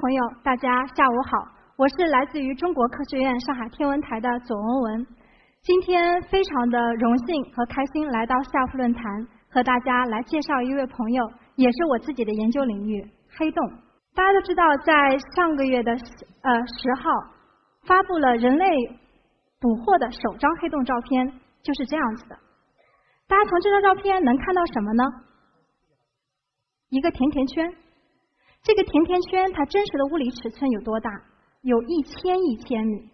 朋友，大家下午好，我是来自于中国科学院上海天文台的左文文。今天非常的荣幸和开心来到 SELF 论坛，和大家来介绍一位朋友，也是我自己的研究领域——黑洞。大家都知道，在上个月的呃十号，发布了人类捕获的首张黑洞照片，就是这样子的。大家从这张照片能看到什么呢？一个甜甜圈。这个甜甜圈它真实的物理尺寸有多大？有一千亿千米。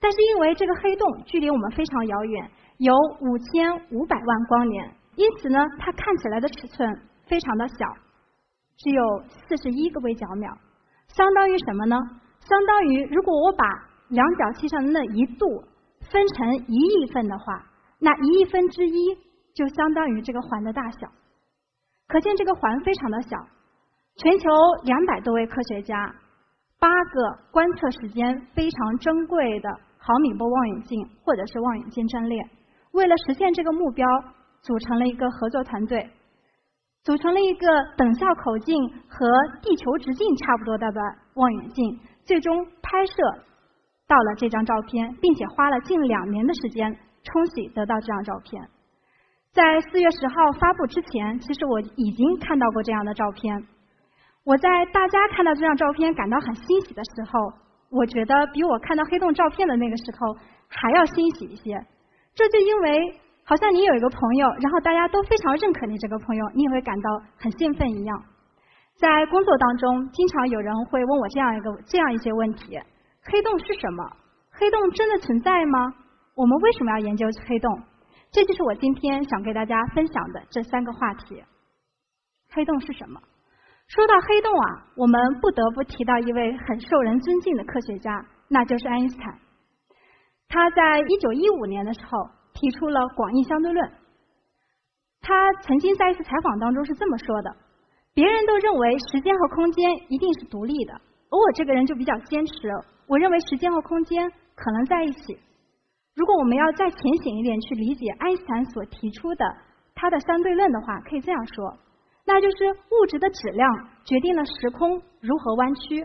但是因为这个黑洞距离我们非常遥远，有五千五百万光年，因此呢，它看起来的尺寸非常的小，只有四十一个微角秒，相当于什么呢？相当于如果我把量角器上的那一度分成一亿份的话，那一亿分之一就相当于这个环的大小。可见这个环非常的小。全球两百多位科学家，八个观测时间非常珍贵的毫米波望远镜或者是望远镜阵列，为了实现这个目标，组成了一个合作团队，组成了一个等效口径和地球直径差不多大的望远镜，最终拍摄到了这张照片，并且花了近两年的时间冲洗得到这张照片。在四月十号发布之前，其实我已经看到过这样的照片。我在大家看到这张照片感到很欣喜的时候，我觉得比我看到黑洞照片的那个时候还要欣喜一些。这就因为好像你有一个朋友，然后大家都非常认可你这个朋友，你也会感到很兴奋一样。在工作当中，经常有人会问我这样一个这样一些问题：黑洞是什么？黑洞真的存在吗？我们为什么要研究黑洞？这就是我今天想给大家分享的这三个话题。黑洞是什么？说到黑洞啊，我们不得不提到一位很受人尊敬的科学家，那就是爱因斯坦。他在一九一五年的时候提出了广义相对论。他曾经在一次采访当中是这么说的：别人都认为时间和空间一定是独立的，而我这个人就比较坚持，我认为时间和空间可能在一起。如果我们要再浅显一点去理解爱因斯坦所提出的他的相对论的话，可以这样说。那就是物质的质量决定了时空如何弯曲，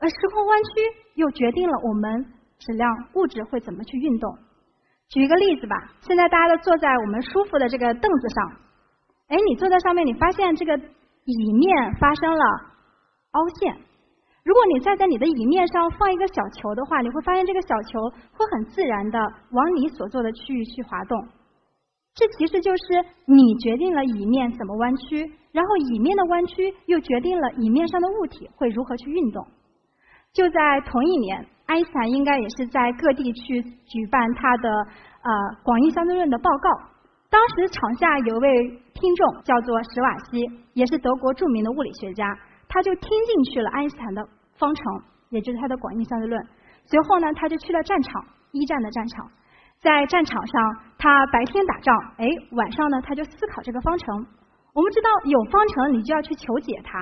而时空弯曲又决定了我们质量物质会怎么去运动。举一个例子吧，现在大家都坐在我们舒服的这个凳子上，哎，你坐在上面，你发现这个椅面发生了凹陷。如果你再在你的椅面上放一个小球的话，你会发现这个小球会很自然的往你所坐的区域去滑动。这其实就是你决定了椅面怎么弯曲。然后椅面的弯曲又决定了椅面上的物体会如何去运动。就在同一年，爱因斯坦应该也是在各地去举办他的呃广义相对论的报告。当时场下有位听众叫做史瓦西，也是德国著名的物理学家，他就听进去了爱因斯坦的方程，也就是他的广义相对论。随后呢，他就去了战场，一战的战场，在战场上，他白天打仗，哎，晚上呢，他就思考这个方程。我们知道有方程，你就要去求解它，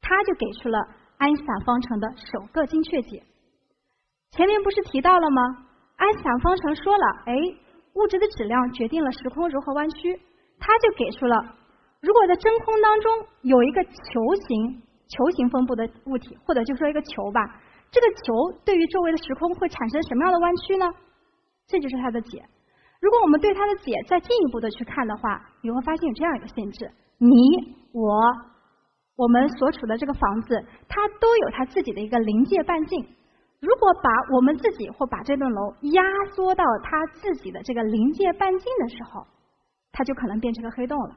他就给出了爱因斯坦方程的首个精确解。前面不是提到了吗？爱因斯坦方程说了，哎，物质的质量决定了时空如何弯曲，他就给出了，如果在真空当中有一个球形、球形分布的物体，或者就说一个球吧，这个球对于周围的时空会产生什么样的弯曲呢？这就是它的解。如果我们对它的解再进一步的去看的话，你会发现有这样一个限制：你、我、我们所处的这个房子，它都有它自己的一个临界半径。如果把我们自己或把这栋楼压缩到它自己的这个临界半径的时候，它就可能变成个黑洞了。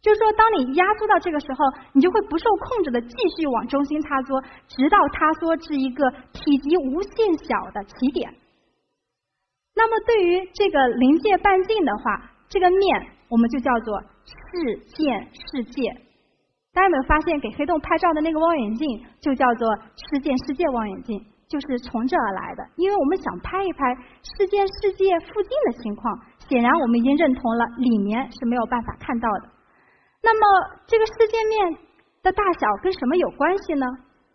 就是说，当你压缩到这个时候，你就会不受控制的继续往中心塌缩，直到塌缩至一个体积无限小的起点。那么对于这个临界半径的话，这个面我们就叫做视见世界。大家有没有发现，给黑洞拍照的那个望远镜就叫做视见世界望远镜，就是从这儿来的。因为我们想拍一拍视见世界附近的情况，显然我们已经认同了里面是没有办法看到的。那么这个世界面的大小跟什么有关系呢？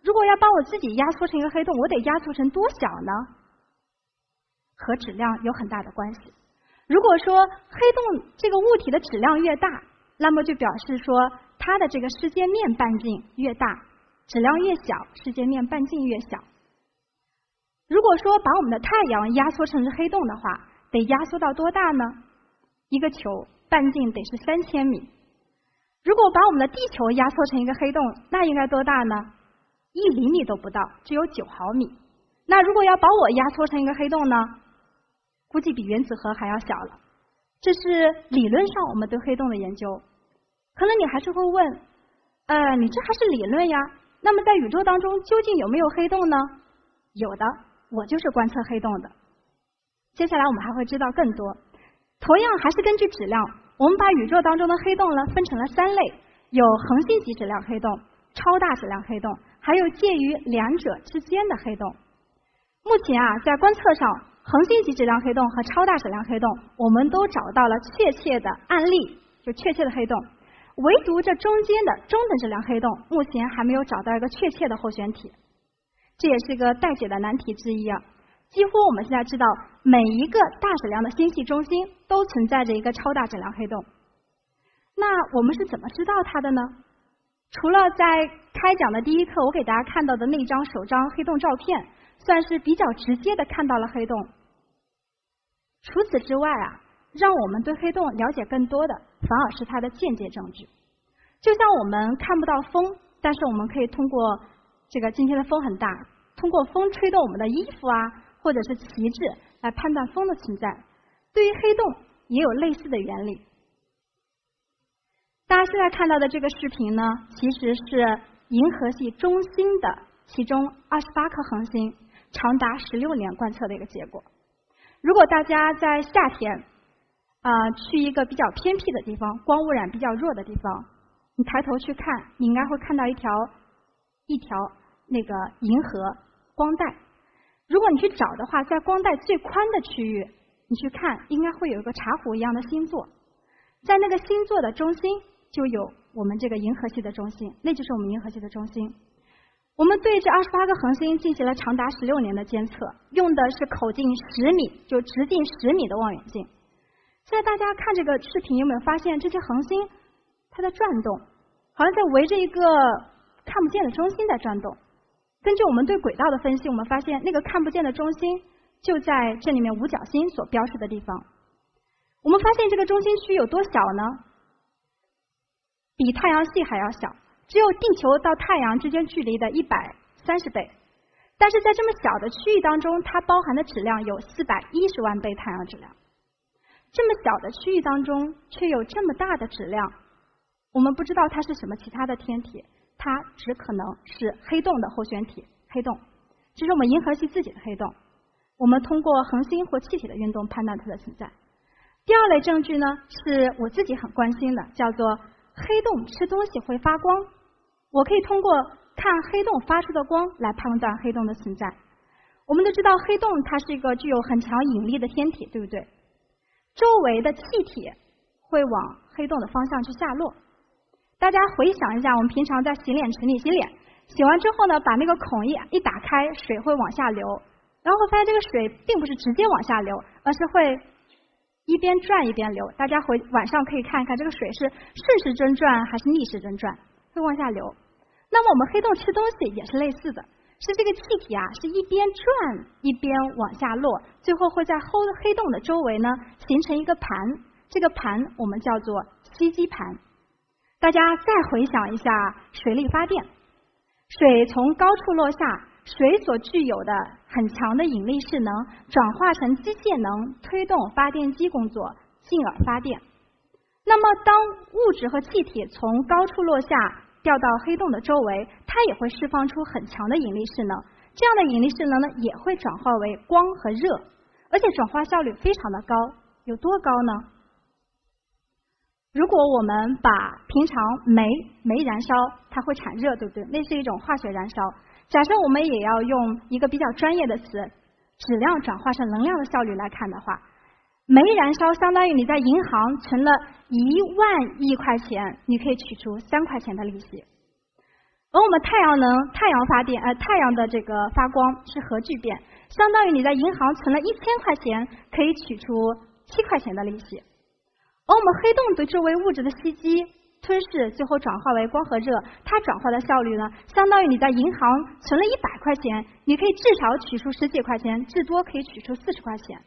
如果要把我自己压缩成一个黑洞，我得压缩成多小呢？和质量有很大的关系。如果说黑洞这个物体的质量越大，那么就表示说它的这个世界面半径越大；质量越小，世界面半径越小。如果说把我们的太阳压缩成是黑洞的话，得压缩到多大呢？一个球半径得是三千米。如果把我们的地球压缩成一个黑洞，那应该多大呢？一厘米都不到，只有九毫米。那如果要把我压缩成一个黑洞呢？估计比原子核还要小了。这是理论上我们对黑洞的研究。可能你还是会问，呃，你这还是理论呀？那么在宇宙当中究竟有没有黑洞呢？有的，我就是观测黑洞的。接下来我们还会知道更多。同样还是根据质量，我们把宇宙当中的黑洞呢分成了三类：有恒星级质量黑洞、超大质量黑洞。还有介于两者之间的黑洞。目前啊，在观测上，恒星级质量黑洞和超大质量黑洞，我们都找到了确切的案例，就确切的黑洞。唯独这中间的中等质量黑洞，目前还没有找到一个确切的候选体。这也是个待解的难题之一啊！几乎我们现在知道，每一个大质量的星系中心都存在着一个超大质量黑洞。那我们是怎么知道它的呢？除了在开讲的第一课，我给大家看到的那张首张黑洞照片，算是比较直接的看到了黑洞。除此之外啊，让我们对黑洞了解更多的，反而是它的间接证据。就像我们看不到风，但是我们可以通过这个今天的风很大，通过风吹动我们的衣服啊，或者是旗帜来判断风的存在。对于黑洞也有类似的原理。大家现在看到的这个视频呢，其实是银河系中心的其中二十八颗恒星长达十六年观测的一个结果。如果大家在夏天啊去一个比较偏僻的地方，光污染比较弱的地方，你抬头去看，你应该会看到一条一条那个银河光带。如果你去找的话，在光带最宽的区域，你去看，应该会有一个茶壶一样的星座，在那个星座的中心。就有我们这个银河系的中心，那就是我们银河系的中心。我们对这二十八个恒星进行了长达十六年的监测，用的是口径十米，就直径十米的望远镜。现在大家看这个视频，有没有发现这些恒星它在转动，好像在围着一个看不见的中心在转动？根据我们对轨道的分析，我们发现那个看不见的中心就在这里面五角星所标示的地方。我们发现这个中心区有多小呢？比太阳系还要小，只有地球到太阳之间距离的一百三十倍。但是在这么小的区域当中，它包含的质量有四百一十万倍太阳质量。这么小的区域当中，却有这么大的质量，我们不知道它是什么其他的天体，它只可能是黑洞的候选体。黑洞，这是我们银河系自己的黑洞。我们通过恒星或气体的运动判断它的存在。第二类证据呢，是我自己很关心的，叫做。黑洞吃东西会发光，我可以通过看黑洞发出的光来判断黑洞的存在。我们都知道黑洞它是一个具有很强引力的天体，对不对？周围的气体会往黑洞的方向去下落。大家回想一下，我们平常在洗脸池里洗脸，洗完之后呢，把那个孔一一打开，水会往下流，然后发现这个水并不是直接往下流，而是会。一边转一边流，大家回晚上可以看一看这个水是顺时针转还是逆时针转，会往下流。那么我们黑洞吃东西也是类似的，是这个气体啊是一边转一边往下落，最后会在黑黑洞的周围呢形成一个盘，这个盘我们叫做吸积盘。大家再回想一下水力发电，水从高处落下。水所具有的很强的引力势能，转化成机械能，推动发电机工作，进而发电。那么，当物质和气体从高处落下，掉到黑洞的周围，它也会释放出很强的引力势能。这样的引力势能呢，也会转化为光和热。而且转化效率非常的高，有多高呢？如果我们把平常煤煤燃烧，它会产热，对不对？那是一种化学燃烧。假设我们也要用一个比较专业的词，质量转化成能量的效率来看的话，煤燃烧相当于你在银行存了一万亿块钱，你可以取出三块钱的利息。而我们太阳能、太阳发电，呃，太阳的这个发光是核聚变，相当于你在银行存了一千块钱，可以取出七块钱的利息。而我们黑洞对周围物质的吸积、吞噬，最后转化为光和热，它转化的效率呢，相当于你在银行存了一百块钱，你可以至少取出十几块钱，至多可以取出四十块钱。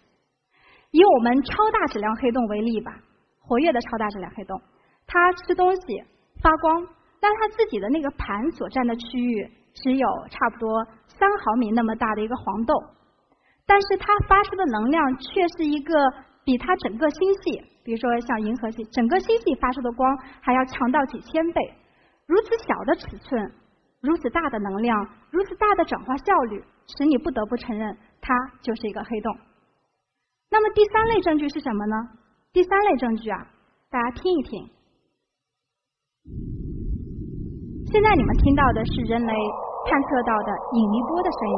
以我们超大质量黑洞为例吧，活跃的超大质量黑洞，它吃东西发光，但它自己的那个盘所占的区域只有差不多三毫米那么大的一个黄豆，但是它发出的能量却是一个比它整个星系。比如说像银河系，整个星系发出的光还要强到几千倍。如此小的尺寸，如此大的能量，如此大的转化效率，使你不得不承认它就是一个黑洞。那么第三类证据是什么呢？第三类证据啊，大家听一听。现在你们听到的是人类探测到的引力波的声音。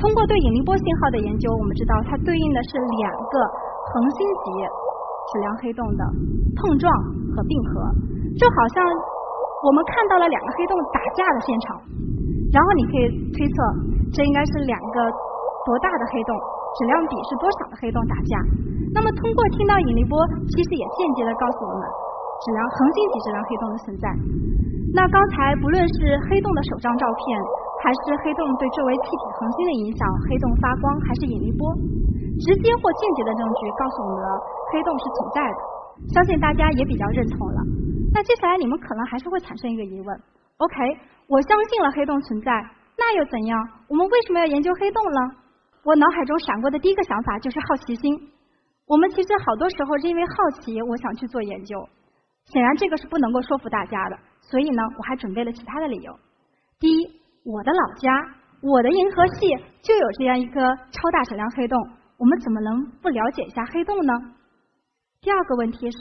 通过对引力波信号的研究，我们知道它对应的是两个恒星级。质量黑洞的碰撞和并合，就好像我们看到了两个黑洞打架的现场，然后你可以推测这应该是两个多大的黑洞，质量比是多少的黑洞打架。那么通过听到引力波，其实也间接的告诉我们质量恒星级质量黑洞的存在。那刚才不论是黑洞的首张照片，还是黑洞对周围气体恒星的影响，黑洞发光还是引力波。直接或间接的证据告诉我们了黑洞是存在的，相信大家也比较认同了。那接下来你们可能还是会产生一个疑问：OK，我相信了黑洞存在，那又怎样？我们为什么要研究黑洞呢？我脑海中闪过的第一个想法就是好奇心。我们其实好多时候是因为好奇，我想去做研究。显然这个是不能够说服大家的，所以呢，我还准备了其他的理由。第一，我的老家，我的银河系就有这样一颗超大质量黑洞。我们怎么能不了解一下黑洞呢？第二个问题是，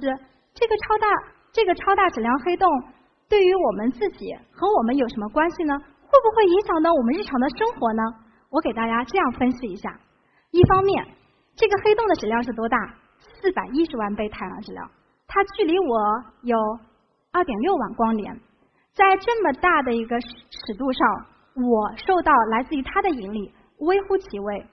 这个超大这个超大质量黑洞对于我们自己和我们有什么关系呢？会不会影响到我们日常的生活呢？我给大家这样分析一下。一方面这个黑洞的质量是多大？四百一十万倍太阳质量。它距离我有二点六万光年。在这么大的一个尺度上我受到来自于它的引力微乎其微。